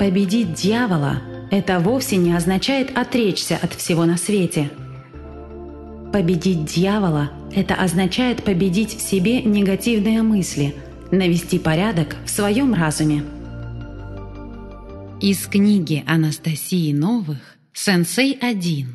Победить дьявола – это вовсе не означает отречься от всего на свете. Победить дьявола – это означает победить в себе негативные мысли, навести порядок в своем разуме. Из книги Анастасии Новых «Сенсей 1»